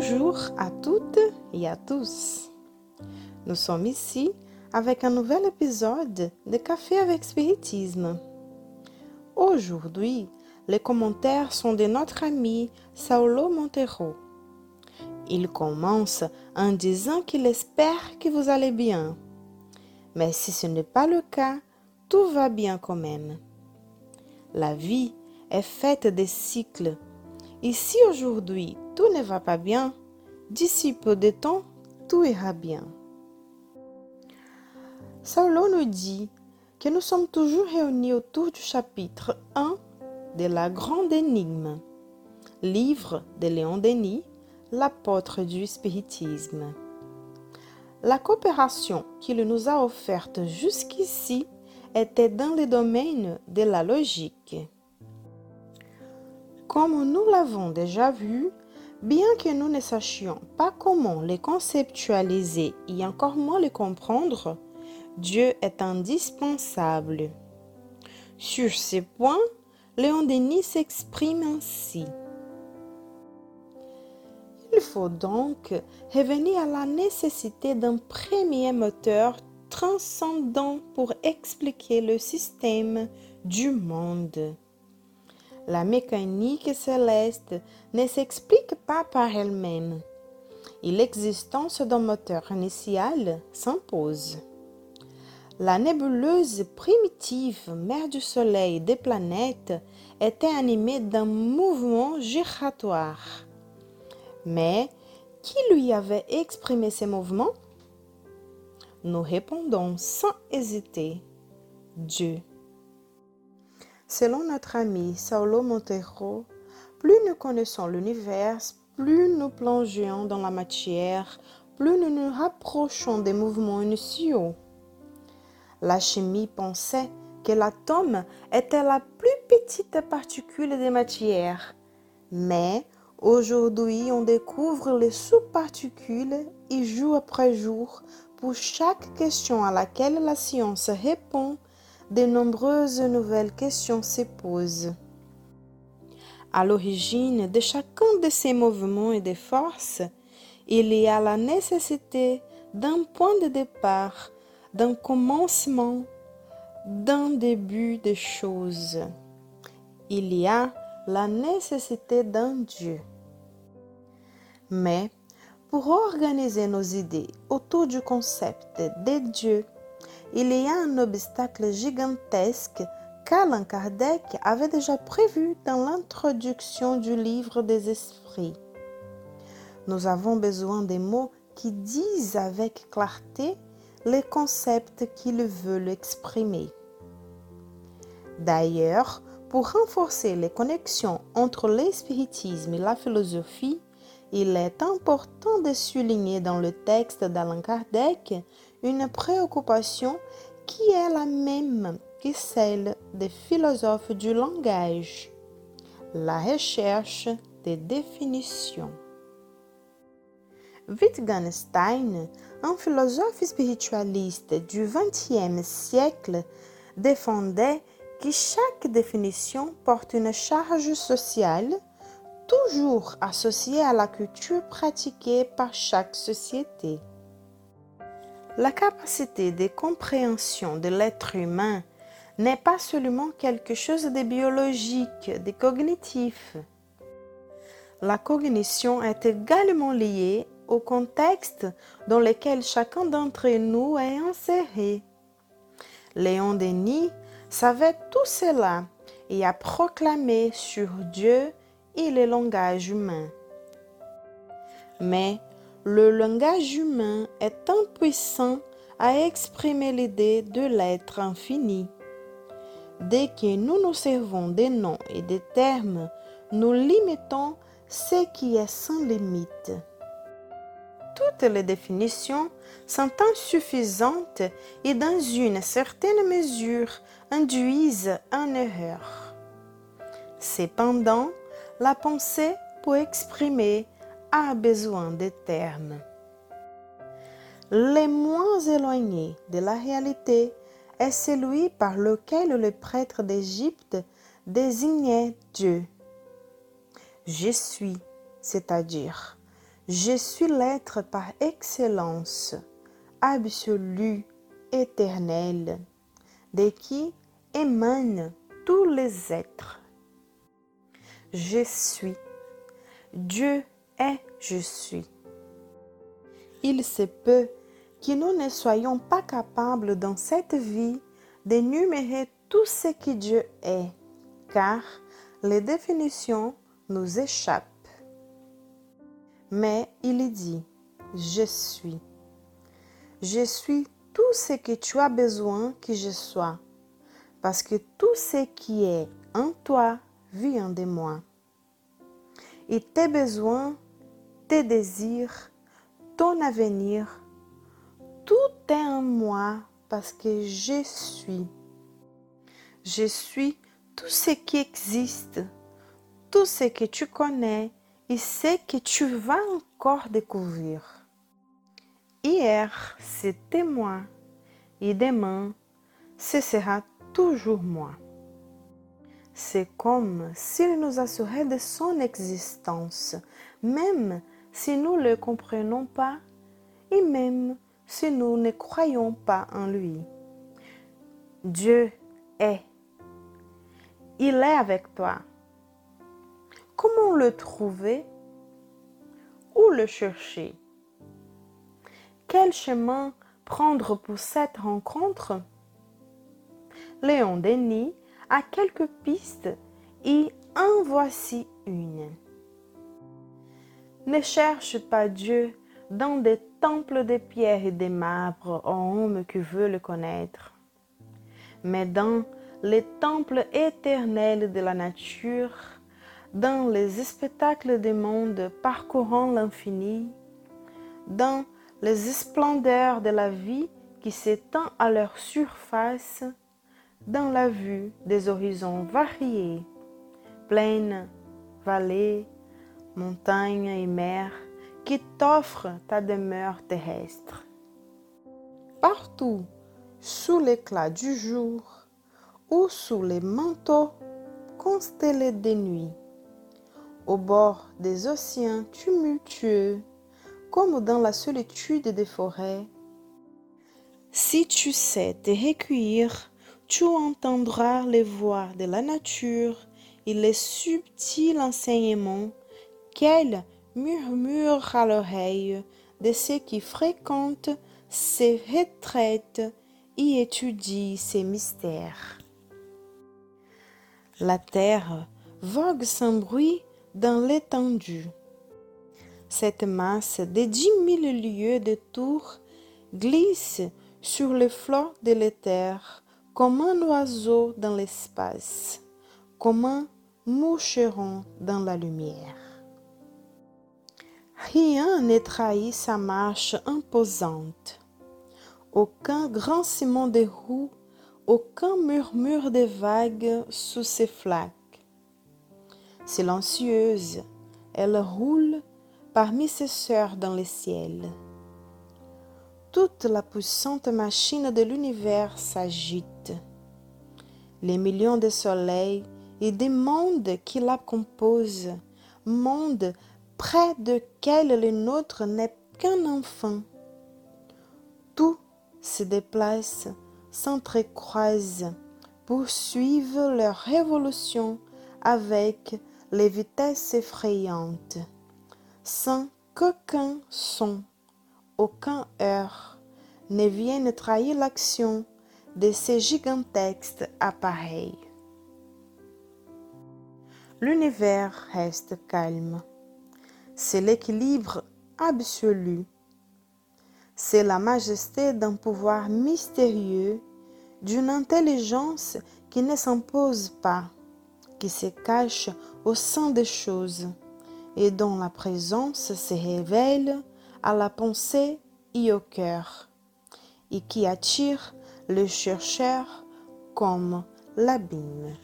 Bonjour à toutes et à tous. Nous sommes ici avec un nouvel épisode de Café avec Spiritisme. Aujourd'hui, les commentaires sont de notre ami Saulo Montero. Il commence en disant qu'il espère que vous allez bien. Mais si ce n'est pas le cas, tout va bien quand même. La vie est faite de cycles. Ici aujourd'hui tout ne va pas bien, d'ici peu de temps, tout ira bien. Saulo nous dit que nous sommes toujours réunis autour du chapitre 1 de la Grande Énigme, livre de Léon Denis, l'apôtre du spiritisme. La coopération qu'il nous a offerte jusqu'ici était dans le domaine de la logique. Comme nous l'avons déjà vu, bien que nous ne sachions pas comment les conceptualiser et encore moins les comprendre, Dieu est indispensable. Sur ces points, Léon Denis s'exprime ainsi. Il faut donc revenir à la nécessité d'un premier moteur transcendant pour expliquer le système du monde. La mécanique céleste ne s'explique pas par elle-même et l'existence d'un moteur initial s'impose. La nébuleuse primitive mère du Soleil et des planètes était animée d'un mouvement giratoire. Mais qui lui avait exprimé ces mouvements? Nous répondons sans hésiter Dieu. Selon notre ami Saulo Montero, plus nous connaissons l'univers, plus nous plongeons dans la matière, plus nous nous rapprochons des mouvements initiaux. La chimie pensait que l'atome était la plus petite particule de matière. Mais aujourd'hui, on découvre les sous-particules et jour après jour, pour chaque question à laquelle la science répond, de nombreuses nouvelles questions se posent. À l'origine de chacun de ces mouvements et de forces, il y a la nécessité d'un point de départ d'un commencement, d'un début de choses. Il y a la nécessité d'un Dieu. Mais pour organiser nos idées autour du concept de Dieu, il y a un obstacle gigantesque qu'Alain Kardec avait déjà prévu dans l'introduction du livre des esprits. Nous avons besoin des mots qui disent avec clarté les concepts qu'il veut exprimer. D'ailleurs, pour renforcer les connexions entre l'espiritisme et la philosophie, il est important de souligner dans le texte d'Alain Kardec une préoccupation qui est la même que celle des philosophes du langage, la recherche des définitions. Wittgenstein, un philosophe spiritualiste du XXe siècle, défendait que chaque définition porte une charge sociale toujours associée à la culture pratiquée par chaque société. La capacité de compréhension de l'être humain n'est pas seulement quelque chose de biologique, de cognitif. La cognition est également liée au contexte dans lequel chacun d'entre nous est inséré. Léon Denis savait tout cela et a proclamé sur Dieu et le langage humain. Mais le langage humain est impuissant à exprimer l'idée de l'être infini. Dès que nous nous servons des noms et des termes, nous limitons ce qui est sans limite toutes les définitions sont insuffisantes et dans une certaine mesure induisent en erreur. Cependant, la pensée pour exprimer a besoin de termes. Les moins éloignés de la réalité est celui par lequel le prêtre d'Égypte désignait Dieu. Je suis, c'est-à-dire Je suis l'être par excellence, absolu, éternel, de qui émanent tous les êtres. Je suis. Dieu est je suis. Il se peut que nous ne soyons pas capables dans cette vie d'énumérer tout ce que Dieu est, car les définitions nous échappent. Mais il dit, je suis. Je suis tout ce que tu as besoin que je sois, parce que tout ce qui est en toi vient de moi. Et tes besoins, tes désirs, ton avenir, tout est en moi parce que je suis. Je suis tout ce qui existe, tout ce que tu connais et ce que tu vas encore découvrir. Hier, c'était moi et demain, ce sera toujours moi. C'est comme s'il nous assurait de son existence, même si nous ne le comprenons pas et même si nous ne croyons pas en lui. Dieu est. Il est avec toi. Comment le trouver? Où le chercher? Quel chemin prendre pour cette rencontre? Léon Denis a quelques pistes et en voici une. Ne cherche pas Dieu. Dans des temples de pierre et de marbre aux hommes qui veulent le connaître, mais dans les temples éternels de la nature, dans les spectacles des mondes parcourant l'infini, dans les splendeurs de la vie qui s'étend à leur surface, dans la vue des horizons variés, plaines, vallées, montagnes et mers qui t'offrent ta demeure terrestre. Partout, sous l'éclat du jour ou sous les manteaux constellés des nuits, au bord des océans tumultueux, comme dans la solitude des forêts, si tu sais te recueillir tu entendras les voix de la nature et les subtils enseignements qu'elle murmure à l'oreille de ceux qui fréquentent ses retraites et étudient ses mystères. La terre vogue sans bruit dans l'étendue. Cette masse de dix mille lieues de tour glisse sur le flot de l'éther comme un oiseau dans l'espace, comme un moucheron dans la lumière. Rien ne trahit sa marche imposante. Aucun grincement de roues, aucun murmure de vagues sous ses flaques. Silencieuse, elle roule parmi ses sœurs dans le ciel toute la puissante machine de l'univers s'agite. Les millions de soleils et des mondes qui la composent, mondes près desquels le nôtre n'est qu'un enfant. Tout se déplace, s'entrecroise, poursuivent leur révolution avec les vitesses effrayantes, sans qu'aucun son aucun heure ne vienne trahir l'action de ces gigantesques appareils. L'univers reste calme. C'est l'équilibre absolu. C'est la majesté d'un pouvoir mystérieux, d'une intelligence qui ne s'impose pas, qui se cache au sein des choses et dont la présence se révèle à la pensée et au cœur, et qui attire le chercheur comme l'abîme.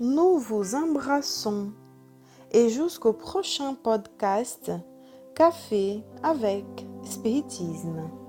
Nous vous embrassons et jusqu'au prochain podcast Café avec Spiritisme.